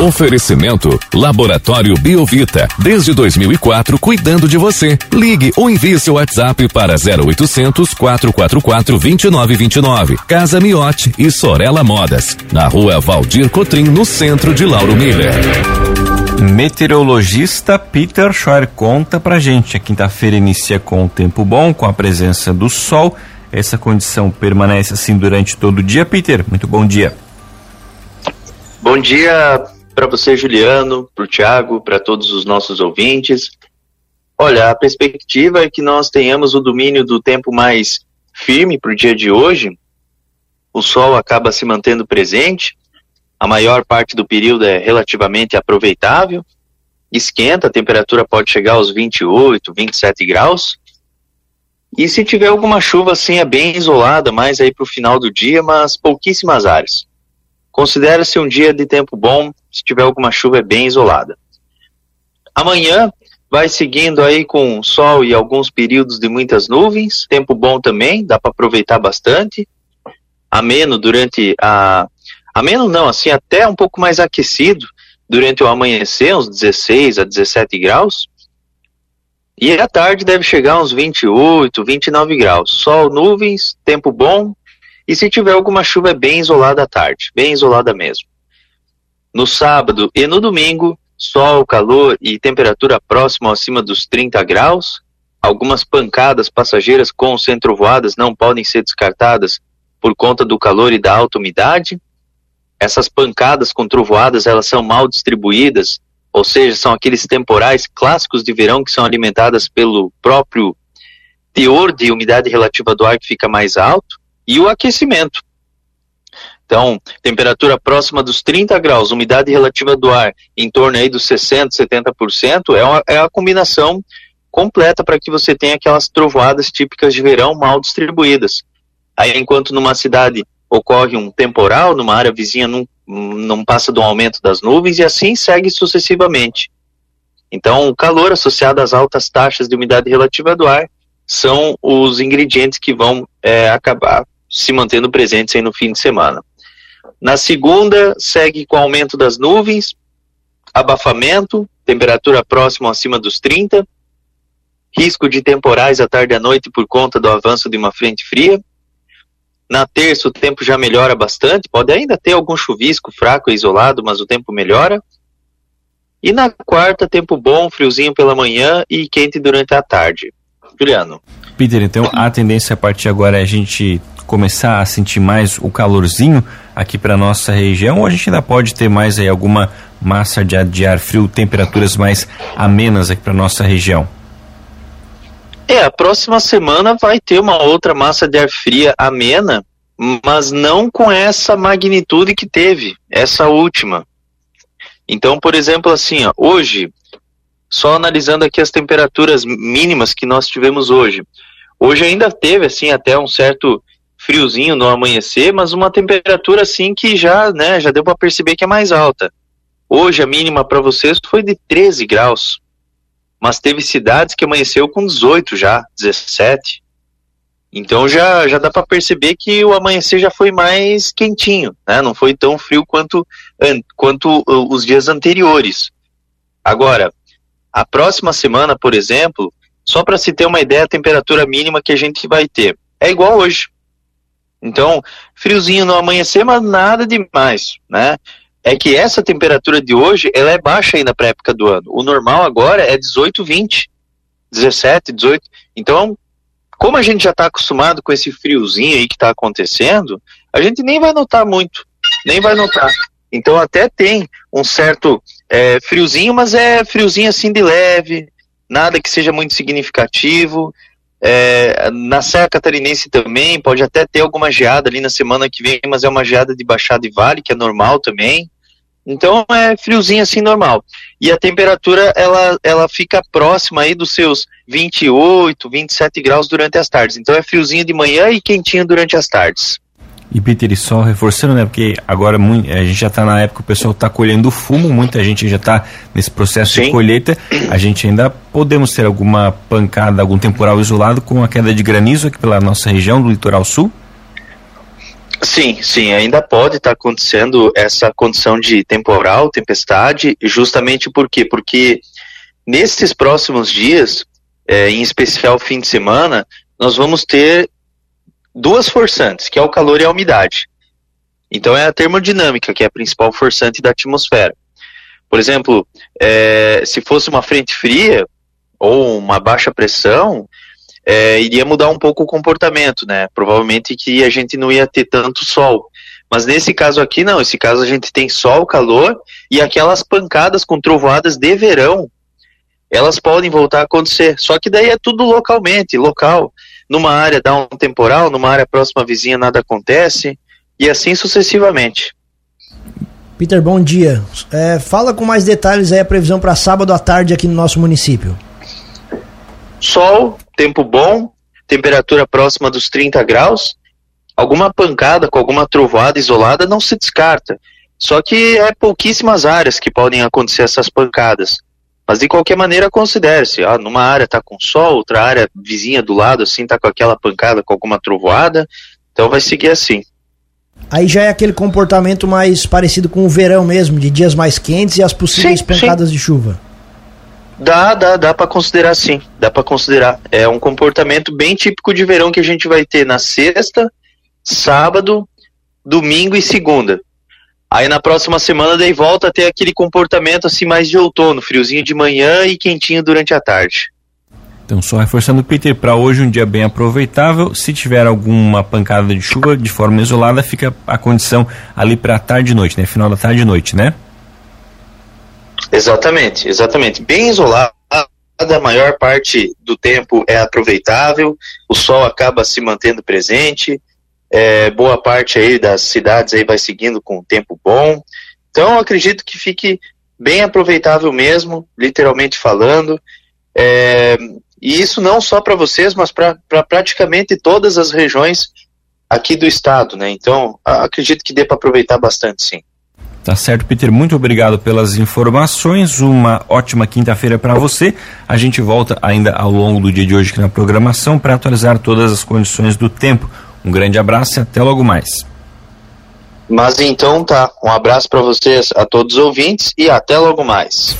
Oferecimento Laboratório Biovita. Desde 2004, cuidando de você. Ligue ou envie seu WhatsApp para 0800 444 2929. Casa Miote e Sorella Modas. Na rua Valdir Cotrim, no centro de Lauro Miller. Meteorologista Peter Schor conta pra gente. A quinta-feira inicia com o tempo bom, com a presença do sol. Essa condição permanece assim durante todo o dia. Peter, muito bom dia. Bom dia para você, Juliano, para o Tiago, para todos os nossos ouvintes. Olha, a perspectiva é que nós tenhamos o domínio do tempo mais firme para o dia de hoje. O sol acaba se mantendo presente, a maior parte do período é relativamente aproveitável, esquenta, a temperatura pode chegar aos 28, 27 graus. E se tiver alguma chuva assim, é bem isolada, mais aí para o final do dia, mas pouquíssimas áreas. Considera-se um dia de tempo bom, se tiver alguma chuva é bem isolada. Amanhã vai seguindo aí com sol e alguns períodos de muitas nuvens, tempo bom também, dá para aproveitar bastante. Ameno durante a ameno não, assim até um pouco mais aquecido durante o amanhecer, uns 16 a 17 graus. E à tarde deve chegar uns 28, 29 graus. Sol, nuvens, tempo bom, e se tiver alguma chuva, é bem isolada à tarde, bem isolada mesmo. No sábado e no domingo, sol, calor e temperatura próxima acima dos 30 graus. Algumas pancadas passageiras com centrovoadas não podem ser descartadas por conta do calor e da alta umidade. Essas pancadas com trovoadas, elas são mal distribuídas, ou seja, são aqueles temporais clássicos de verão que são alimentadas pelo próprio teor de umidade relativa do ar que fica mais alto e o aquecimento. Então, temperatura próxima dos 30 graus, umidade relativa do ar em torno aí dos 60%, 70%, é, uma, é a combinação completa para que você tenha aquelas trovoadas típicas de verão mal distribuídas. Aí, enquanto numa cidade ocorre um temporal, numa área vizinha não, não passa do aumento das nuvens e assim segue sucessivamente. Então, o calor associado às altas taxas de umidade relativa do ar são os ingredientes que vão é, acabar se mantendo presentes aí no fim de semana. Na segunda, segue com aumento das nuvens, abafamento, temperatura próxima acima dos 30, risco de temporais à tarde e à noite por conta do avanço de uma frente fria. Na terça, o tempo já melhora bastante, pode ainda ter algum chuvisco fraco e isolado, mas o tempo melhora. E na quarta, tempo bom, friozinho pela manhã e quente durante a tarde. Juliano. Peter, então a tendência a partir agora é a gente começar a sentir mais o calorzinho aqui para nossa região ou a gente ainda pode ter mais aí alguma massa de ar, de ar frio, temperaturas mais amenas aqui para nossa região? É, a próxima semana vai ter uma outra massa de ar fria amena, mas não com essa magnitude que teve, essa última. Então, por exemplo, assim, ó, hoje, só analisando aqui as temperaturas mínimas que nós tivemos hoje. Hoje ainda teve, assim, até um certo friozinho no amanhecer, mas uma temperatura assim que já, né, já deu para perceber que é mais alta. Hoje a mínima para vocês foi de 13 graus, mas teve cidades que amanheceu com 18 já, 17. Então já, já dá para perceber que o amanhecer já foi mais quentinho, né? Não foi tão frio quanto, quanto os dias anteriores. Agora, a próxima semana, por exemplo, só para se ter uma ideia, a temperatura mínima que a gente vai ter é igual hoje. Então, friozinho no amanhecer, mas nada demais, né? É que essa temperatura de hoje, ela é baixa ainda para época do ano. O normal agora é 18, 20, 17, 18. Então, como a gente já está acostumado com esse friozinho aí que está acontecendo, a gente nem vai notar muito, nem vai notar. Então, até tem um certo é, friozinho, mas é friozinho assim de leve, nada que seja muito significativo. É, na Serra Catarinense também, pode até ter alguma geada ali na semana que vem, mas é uma geada de baixada e vale, que é normal também. Então é friozinho assim normal. E a temperatura ela, ela fica próxima aí dos seus 28, 27 graus durante as tardes. Então é friozinho de manhã e quentinho durante as tardes. E Peter, e só reforçando, né? Porque agora a gente já está na época, o pessoal está colhendo fumo, muita gente já está nesse processo Sim. de colheita. A gente ainda podemos ter alguma pancada, algum temporal isolado com a queda de granizo aqui pela nossa região do litoral sul? Sim, sim, ainda pode estar tá acontecendo essa condição de temporal, tempestade, justamente por quê? Porque nesses próximos dias, é, em especial fim de semana, nós vamos ter duas forçantes, que é o calor e a umidade. Então é a termodinâmica que é a principal forçante da atmosfera. Por exemplo, é, se fosse uma frente fria ou uma baixa pressão, é, iria mudar um pouco o comportamento, né? Provavelmente que a gente não ia ter tanto sol. Mas nesse caso aqui, não. Nesse caso a gente tem sol, calor e aquelas pancadas com trovoadas de verão, elas podem voltar a acontecer. Só que daí é tudo localmente, local. Numa área dá um temporal, numa área próxima vizinha nada acontece e assim sucessivamente. Peter, bom dia. É, fala com mais detalhes aí a previsão para sábado à tarde aqui no nosso município. Sol, tempo bom, temperatura próxima dos 30 graus. Alguma pancada com alguma trovoada isolada não se descarta. Só que é pouquíssimas áreas que podem acontecer essas pancadas. Mas de qualquer maneira considere-se, ah, numa área está com sol, outra área vizinha do lado assim está com aquela pancada com alguma trovoada, então vai seguir assim. Aí já é aquele comportamento mais parecido com o verão mesmo, de dias mais quentes e as possíveis sim, pancadas sim. de chuva. Dá, dá, dá para considerar sim, dá para considerar. É um comportamento bem típico de verão que a gente vai ter na sexta, sábado, domingo e segunda. Aí na próxima semana daí volta a ter aquele comportamento assim mais de outono, friozinho de manhã e quentinho durante a tarde. Então, só reforçando, Peter, para hoje um dia bem aproveitável. Se tiver alguma pancada de chuva de forma isolada, fica a condição ali para tarde e noite, né? Final da tarde e noite, né? Exatamente, exatamente. Bem isolado, a maior parte do tempo é aproveitável, o sol acaba se mantendo presente, é, boa parte aí das cidades aí vai seguindo com o tempo bom. Então, acredito que fique bem aproveitável mesmo, literalmente falando. É, e isso não só para vocês, mas para pra praticamente todas as regiões aqui do estado, né? Então, acredito que dê para aproveitar bastante, sim. Tá certo, Peter. Muito obrigado pelas informações. Uma ótima quinta-feira para você. A gente volta ainda ao longo do dia de hoje aqui na programação para atualizar todas as condições do tempo. Um grande abraço e até logo mais. Mas então tá. Um abraço para vocês, a todos os ouvintes e até logo mais.